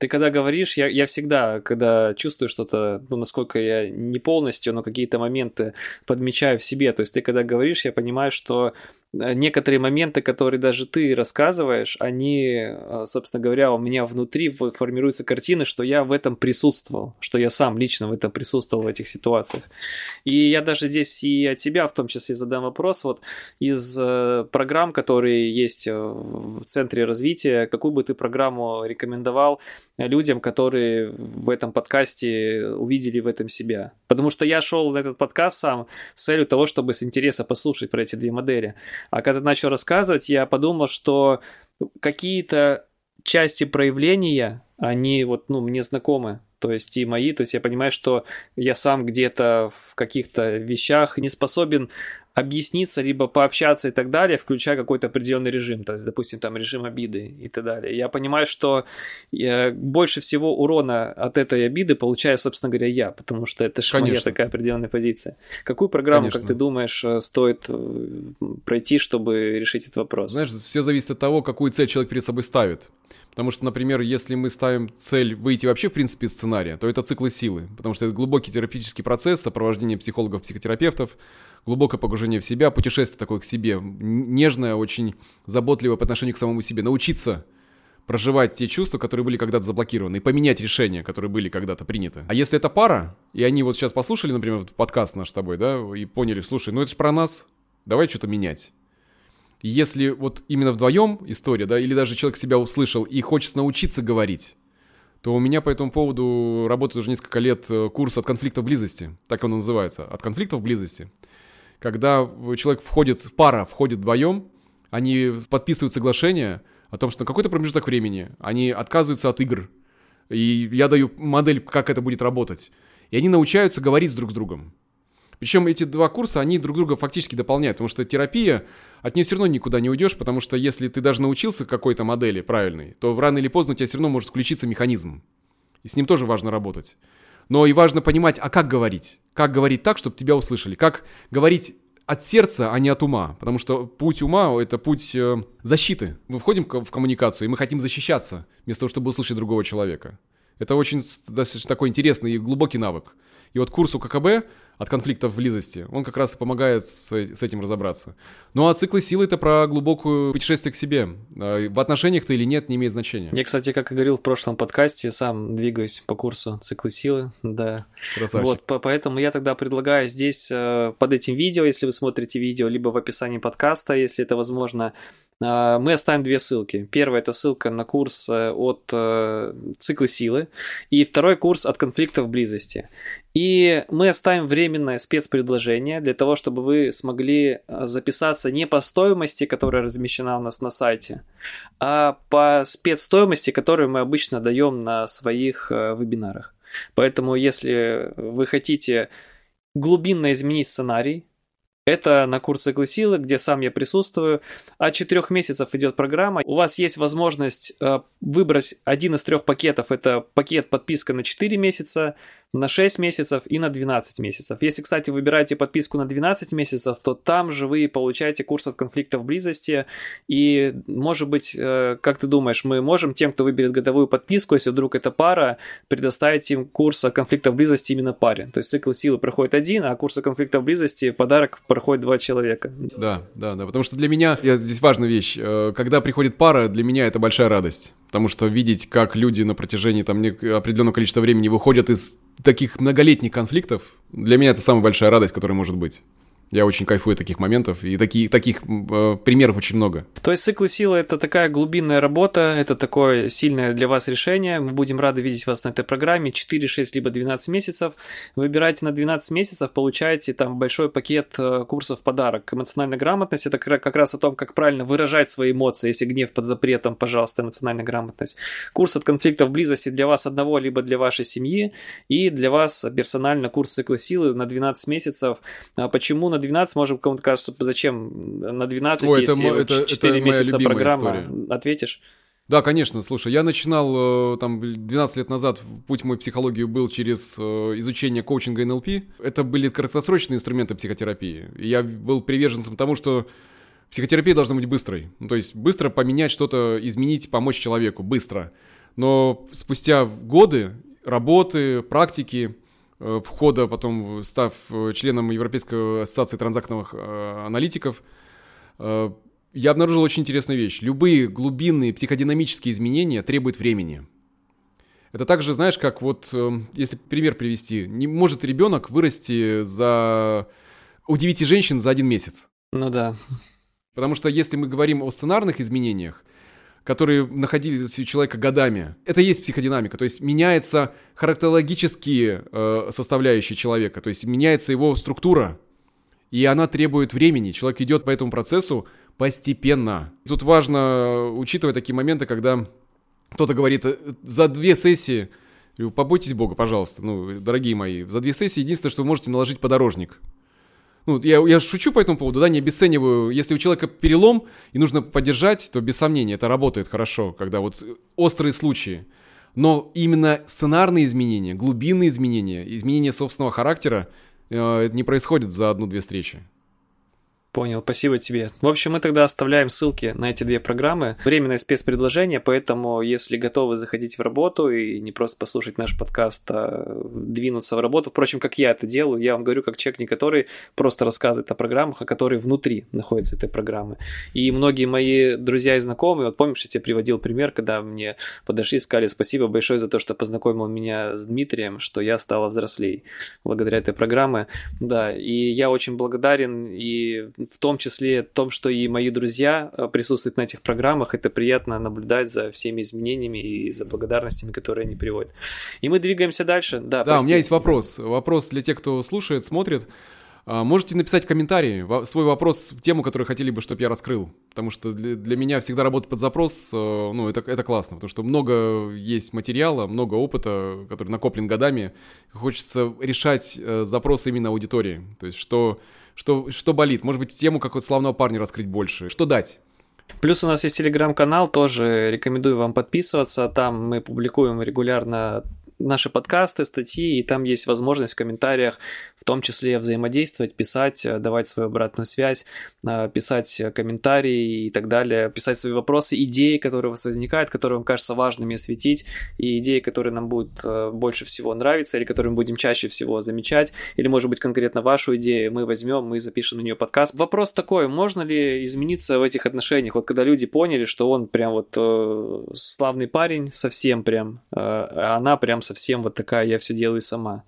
Speaker 1: Ты когда говоришь, я, я всегда, когда чувствую что-то, ну, насколько я не полностью, но какие-то моменты подмечаю в себе. То есть ты когда говоришь, я понимаю, что Э, некоторые моменты, которые даже ты рассказываешь, они, э, собственно говоря, у меня внутри формируются картины, что я в этом присутствовал, что я сам лично в этом присутствовал в этих ситуациях. И я даже здесь и от тебя в том числе задам вопрос, вот из э, программ, которые есть в Центре развития, какую бы ты программу рекомендовал людям, которые в этом подкасте увидели в этом себя? Потому что я шел на этот подкаст сам с целью того, чтобы с интереса послушать про эти две модели. А когда начал рассказывать, я подумал, что какие-то части проявления, они вот, ну, мне знакомы то есть и мои, то есть я понимаю, что я сам где-то в каких-то вещах не способен объясниться, либо пообщаться и так далее, включая какой-то определенный режим, то есть, допустим, там режим обиды и так далее. Я понимаю, что я, больше всего урона от этой обиды получаю, собственно говоря, я, потому что это же моя такая определенная позиция. Какую программу, Конечно. как ты думаешь, э, стоит э, пройти, чтобы решить этот вопрос?
Speaker 2: Знаешь, все зависит от того, какую цель человек перед собой ставит. Потому что, например, если мы ставим цель выйти вообще, в принципе, из сценария, то это циклы силы. Потому что это глубокий терапевтический процесс, сопровождение психологов, психотерапевтов, глубокое погружение в себя, путешествие такое к себе, нежное, очень заботливое по отношению к самому себе, научиться проживать те чувства, которые были когда-то заблокированы, и поменять решения, которые были когда-то приняты. А если это пара, и они вот сейчас послушали, например, подкаст наш с тобой, да, и поняли, слушай, ну это же про нас, давай что-то менять. Если вот именно вдвоем история, да, или даже человек себя услышал и хочет научиться говорить, то у меня по этому поводу работает уже несколько лет э, курс от конфликта близости, так он называется, от конфликта в близости когда человек входит, пара входит вдвоем, они подписывают соглашение о том, что на какой-то промежуток времени они отказываются от игр, и я даю модель, как это будет работать. И они научаются говорить друг с другом. Причем эти два курса, они друг друга фактически дополняют, потому что терапия, от нее все равно никуда не уйдешь, потому что если ты даже научился какой-то модели правильной, то рано или поздно у тебя все равно может включиться механизм. И с ним тоже важно работать. Но и важно понимать, а как говорить? Как говорить так, чтобы тебя услышали? Как говорить от сердца, а не от ума. Потому что путь ума — это путь э, защиты. Мы входим в коммуникацию, и мы хотим защищаться, вместо того, чтобы услышать другого человека. Это очень достаточно такой интересный и глубокий навык. И вот курс УККБ от конфликтов в близости, он как раз и помогает с, с этим разобраться. Ну а циклы силы — это про глубокую путешествие к себе. А, в отношениях ты или нет, не имеет значения.
Speaker 1: Я, кстати, как и говорил в прошлом подкасте, сам двигаюсь по курсу циклы силы, да. Красавчик. Вот, по поэтому я тогда предлагаю здесь э, под этим видео, если вы смотрите видео, либо в описании подкаста, если это возможно, а, мы оставим две ссылки. Первая это ссылка на курс э, от э, циклы силы, и второй курс от конфликтов близости. И мы оставим временное спецпредложение для того, чтобы вы смогли э, записаться не по стоимости, которая размещена у нас на сайте, а по спецстоимости, которую мы обычно даем на своих вебинарах. Поэтому, если вы хотите глубинно изменить сценарий, это на курс циклы где сам я присутствую. От четырех месяцев идет программа. У вас есть возможность э, выбрать один из трех пакетов. Это пакет подписка на 4 месяца, на 6 месяцев и на 12 месяцев. Если, кстати, выбираете подписку на 12 месяцев, то там же вы получаете курс от конфликтов близости. И, может быть, э, как ты думаешь, мы можем тем, кто выберет годовую подписку, если вдруг это пара, предоставить им курс от конфликтов близости именно паре. То есть цикл силы проходит один, а курс от конфликтов близости подарок проходит два человека.
Speaker 2: Да, да, да. Потому что для меня, я, здесь важная вещь, э, когда приходит пара, для меня это большая радость. Потому что видеть, как люди на протяжении там определенного количества времени выходят из таких многолетних конфликтов, для меня это самая большая радость, которая может быть. Я очень кайфую от таких моментов, и такие, таких э, примеров очень много.
Speaker 1: То есть циклы силы — это такая глубинная работа, это такое сильное для вас решение. Мы будем рады видеть вас на этой программе 4, 6, либо 12 месяцев. Выбирайте на 12 месяцев, получаете там большой пакет э, курсов в подарок. Эмоциональная грамотность — это как раз о том, как правильно выражать свои эмоции. Если гнев под запретом, пожалуйста, эмоциональная грамотность. Курс от конфликтов близости для вас одного, либо для вашей семьи. И для вас персонально курс циклы силы на 12 месяцев. А почему на 12, может, кому-то кажется, зачем на 12, Ой, если это, это, 4 это месяца программа, история. ответишь?
Speaker 2: Да, конечно, слушай, я начинал э, там 12 лет назад, путь мой психологию был через э, изучение коучинга НЛП. Это были краткосрочные инструменты психотерапии. Я был приверженцем тому, что психотерапия должна быть быстрой. Ну, то есть быстро поменять что-то, изменить, помочь человеку, быстро. Но спустя годы работы, практики, входа, потом став э, членом Европейской ассоциации транзактных э, аналитиков, я обнаружил очень интересную вещь. Любые глубинные психодинамические изменения требуют времени. Это также, знаешь, как вот, если пример привести, не может ребенок вырасти за... у девяти женщин за один месяц.
Speaker 1: Ну да.
Speaker 2: Потому что если мы говорим о сценарных изменениях, которые находились у человека годами. Это и есть психодинамика, то есть меняются характерологические э, составляющие человека, то есть меняется его структура, и она требует времени. Человек идет по этому процессу постепенно. Тут важно учитывать такие моменты, когда кто-то говорит, «Э, за две сессии, побойтесь Бога, пожалуйста, ну, дорогие мои, за две сессии единственное, что вы можете наложить подорожник – ну, я, я шучу по этому поводу, да, не обесцениваю. Если у человека перелом и нужно поддержать, то без сомнения это работает хорошо, когда вот острые случаи. Но именно сценарные изменения, глубинные изменения, изменения собственного характера, э, не происходит за одну-две встречи.
Speaker 1: Понял, спасибо тебе. В общем, мы тогда оставляем ссылки на эти две программы. Временное спецпредложение, поэтому если готовы заходить в работу и не просто послушать наш подкаст, а двинуться в работу, впрочем, как я это делаю, я вам говорю как человек, не который просто рассказывает о программах, а который внутри находится этой программы. И многие мои друзья и знакомые, вот помнишь, я тебе приводил пример, когда мне подошли и сказали спасибо большое за то, что познакомил меня с Дмитрием, что я стала взрослей благодаря этой программе. Да, и я очень благодарен и в том числе том, что и мои друзья э, присутствуют на этих программах, это приятно наблюдать за всеми изменениями и за благодарностями, которые они приводят. И мы двигаемся дальше. Да,
Speaker 2: да у меня есть вопрос. Вопрос для тех, кто слушает, смотрит. А, можете написать комментарии, свой вопрос, тему, которую хотели бы, чтобы я раскрыл. Потому что для, для меня всегда работать под запрос, э, ну, это, это классно. Потому что много есть материала, много опыта, который накоплен годами. Хочется решать э, запросы именно аудитории. То есть, что что, что болит? Может быть, тему какого-то славного парня раскрыть больше? Что дать?
Speaker 1: Плюс у нас есть телеграм-канал, тоже рекомендую вам подписываться. Там мы публикуем регулярно наши подкасты, статьи, и там есть возможность в комментариях в том числе взаимодействовать, писать, э, давать свою обратную связь, э, писать комментарии и так далее, писать свои вопросы, идеи, которые у вас возникают, которые вам кажутся важными осветить, и идеи, которые нам будут э, больше всего нравиться, или которые мы будем чаще всего замечать, или, может быть, конкретно вашу идею мы возьмем, мы запишем на нее подкаст. Вопрос такой, можно ли измениться в этих отношениях, вот когда люди поняли, что он прям вот э, славный парень, совсем прям, э, а она прям совсем вот такая, я все делаю сама.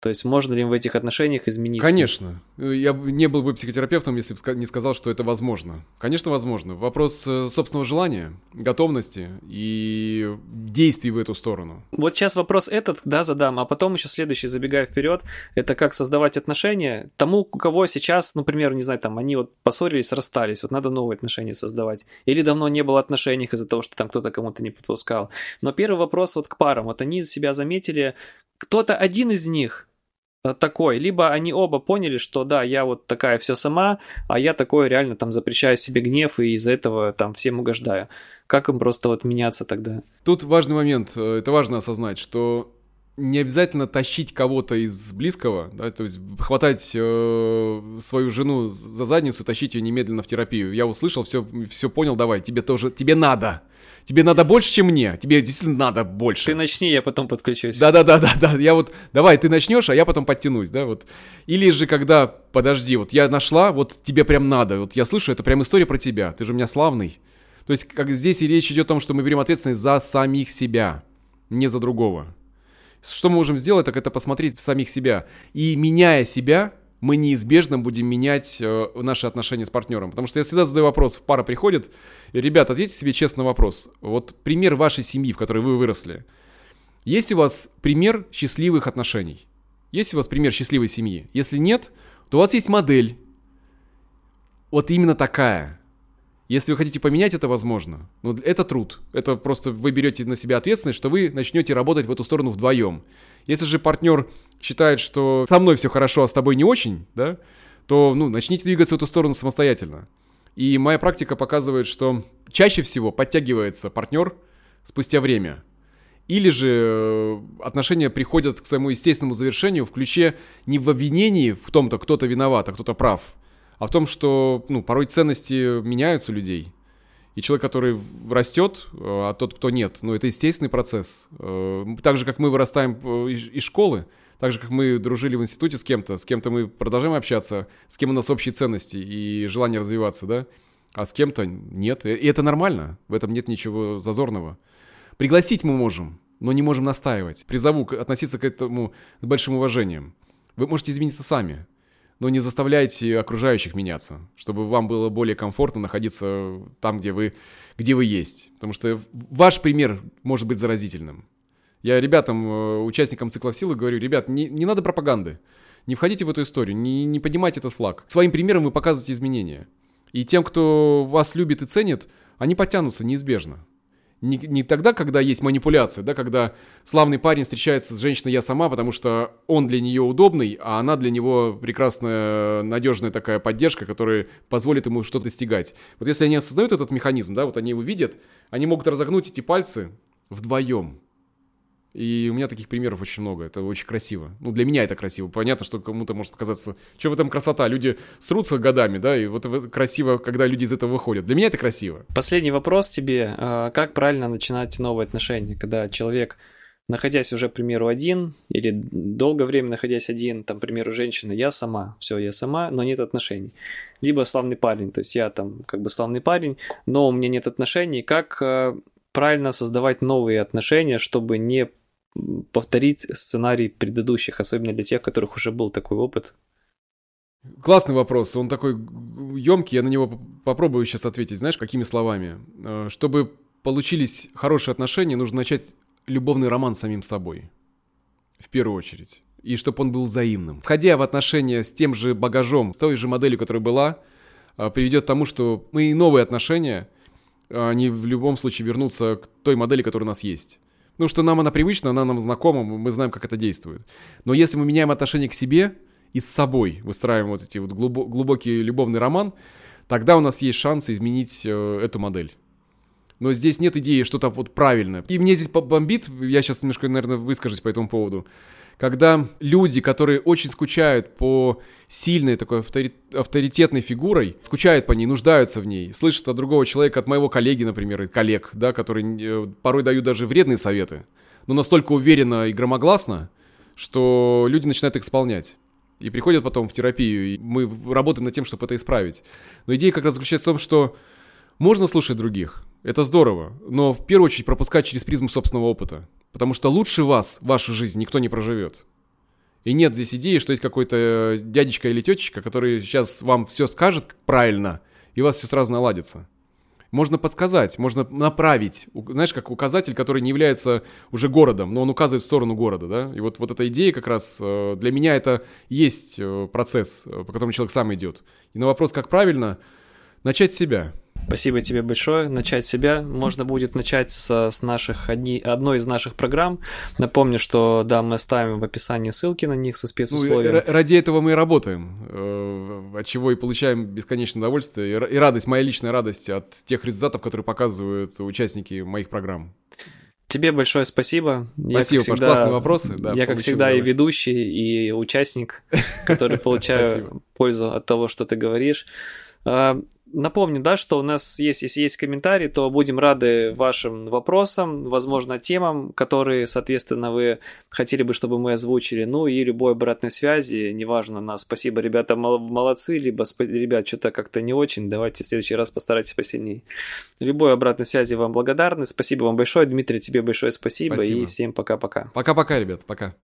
Speaker 1: То есть можно ли в этих отношениях измениться?
Speaker 2: Конечно. Я не был бы психотерапевтом, если бы не сказал, что это возможно. Конечно, возможно. Вопрос э, собственного желания, готовности и действий в эту сторону.
Speaker 1: Вот сейчас вопрос этот, да, задам, а потом еще следующий, забегая вперед, это как создавать отношения тому, у кого сейчас, например, не знаю, там, они вот поссорились, расстались, вот надо новые отношения создавать. Или давно не было отношений из-за того, что там кто-то кому-то не подпускал. Но первый вопрос вот к парам. Вот они себя заметили, кто-то один из них Э, такой, либо они оба поняли, что да, я вот такая все сама, а я такой реально там запрещаю себе гнев и из-за этого там всем угождаю. Как им просто вот меняться тогда?
Speaker 2: Тут важный момент, э, это важно осознать, что не обязательно тащить кого-то из близкого, да, то есть хватать э, свою жену за задницу, тащить ее немедленно в терапию. Я услышал, все, все понял, давай, тебе тоже, тебе надо. Тебе надо больше, чем мне. Тебе действительно надо больше.
Speaker 1: Ты начни, я потом подключусь.
Speaker 2: Да-да-да-да-да. Я вот, давай, ты начнешь, а я потом подтянусь, да, вот. Или же когда, подожди, вот я нашла, вот тебе прям надо. Вот я слышу, это прям история про тебя. Ты же у меня славный. То есть, как здесь и речь идет о том, что мы берем ответственность за самих себя, не за другого. Что мы можем сделать, так это посмотреть в самих себя. И меняя себя, мы неизбежно будем менять э, наши отношения с партнером. Потому что я всегда задаю вопрос, пара приходит, и, ребята, ответьте себе честно вопрос. Вот пример вашей семьи, в которой вы выросли. Есть у вас пример счастливых отношений? Есть у вас пример счастливой семьи? Если нет, то у вас есть модель. Вот именно такая. Если вы хотите поменять, это возможно. Но это труд. Это просто вы берете на себя ответственность, что вы начнете работать в эту сторону вдвоем. Если же партнер считает, что со мной все хорошо, а с тобой не очень, да, то ну, начните двигаться в эту сторону самостоятельно. И моя практика показывает, что чаще всего подтягивается партнер спустя время. Или же э, отношения приходят к своему естественному завершению в ключе не в обвинении в том-то, кто-то виноват, а кто-то прав, а в том, что ну, порой ценности меняются у людей. И человек, который растет, э, а тот, кто нет, ну, это естественный процесс. Э, так же, как мы вырастаем из школы, так же, как мы дружили в институте с кем-то, с кем-то мы продолжаем общаться, с кем у нас общие ценности и желание развиваться, да, а с кем-то нет. И это нормально, в этом нет ничего зазорного. Пригласить мы можем, но не можем настаивать. Призову относиться к этому с большим уважением. Вы можете измениться сами, но не заставляйте окружающих меняться, чтобы вам было более комфортно находиться там, где вы, где вы есть. Потому что ваш пример может быть заразительным. Я ребятам, э, участникам цикла силы говорю, ребят, не, не надо пропаганды. Не входите в эту историю, не, не поднимайте этот флаг. Своим примером вы показываете изменения. И тем, кто вас любит и ценит, они потянутся неизбежно не, не тогда, когда есть манипуляция, да, когда славный парень встречается с женщиной «я сама», потому что он для нее удобный, а она для него прекрасная, надежная такая поддержка, которая позволит ему что-то достигать. Вот если они осознают этот механизм, да, вот они его видят, они могут разогнуть эти пальцы вдвоем. И у меня таких примеров очень много. Это очень красиво. Ну, для меня это красиво. Понятно, что кому-то может показаться, что в этом красота. Люди срутся годами, да, и вот красиво, когда люди из этого выходят. Для меня это красиво.
Speaker 1: Последний вопрос тебе. А, как правильно начинать новые отношения, когда человек находясь уже, к примеру, один, или долгое время находясь один, там, к примеру, женщина, я сама, все, я сама, но нет отношений. Либо славный парень, то есть я там как бы славный парень, но у меня нет отношений. Как а, правильно создавать новые отношения, чтобы не повторить сценарий предыдущих, особенно для тех, у которых уже был такой опыт?
Speaker 2: Классный вопрос. Он такой емкий, я на него попробую сейчас ответить. Знаешь, какими словами? Э, чтобы получились хорошие отношения, нужно начать любовный роман с самим собой. В первую очередь. И чтобы он был взаимным. Входя в отношения с тем же багажом, с той же моделью, которая была, э, приведет к тому, что мы и новые отношения, они в любом случае вернутся к той модели, которая у нас есть. Ну, что нам она привычна, она нам знакома, мы знаем, как это действует. Но если мы меняем отношение к себе и с собой, выстраиваем вот эти вот глубокий любовный роман, тогда у нас есть шанс изменить э, эту модель. Но здесь нет идеи что-то вот правильное. И мне здесь бомбит, я сейчас немножко, наверное, выскажусь по этому поводу когда люди, которые очень скучают по сильной такой авторитетной фигурой, скучают по ней, нуждаются в ней, слышат от другого человека, от моего коллеги, например, коллег, да, которые э, порой дают даже вредные советы, но настолько уверенно и громогласно, что люди начинают их исполнять. И приходят потом в терапию, и мы работаем над тем, чтобы это исправить. Но идея как раз заключается в том, что можно слушать других, это здорово, но в первую очередь пропускать через призму собственного опыта. Потому что лучше вас, вашу жизнь никто не проживет. И нет здесь идеи, что есть какой-то э, дядечка или тетечка, который сейчас вам все скажет правильно, и у вас все сразу наладится. Можно подсказать, можно направить. Знаешь, как указатель, который не является уже городом, но он указывает в сторону города, да? И вот, вот эта идея как раз э, для меня это есть э, процесс, по которому человек сам идет. И на вопрос, как правильно, начать с себя –
Speaker 1: Спасибо тебе большое. Начать себя можно будет начать с, с наших одни, одной из наших программ. Напомню, что да, мы оставим в описании ссылки на них со спецусловиями.
Speaker 2: Ну, ради этого мы и работаем, э, от чего и получаем бесконечное удовольствие и радость, моя личная радость от тех результатов, которые показывают участники моих программ.
Speaker 1: Тебе большое спасибо.
Speaker 2: Спасибо, я, всегда, классные вопросы.
Speaker 1: Да, я, как всегда, и ведущий, и участник, который *laughs* получаю пользу от того, что ты говоришь. Напомню, да, что у нас есть, если есть комментарии, то будем рады вашим вопросам, возможно, темам, которые, соответственно, вы хотели бы, чтобы мы озвучили. Ну и любой обратной связи, неважно, на спасибо, ребята, молодцы, либо ребят, что-то как-то не очень, давайте в следующий раз постарайтесь посильнее. Любой обратной связи вам благодарны. Спасибо вам большое, Дмитрий, тебе большое спасибо, спасибо. и всем пока-пока.
Speaker 2: Пока-пока, ребят, пока.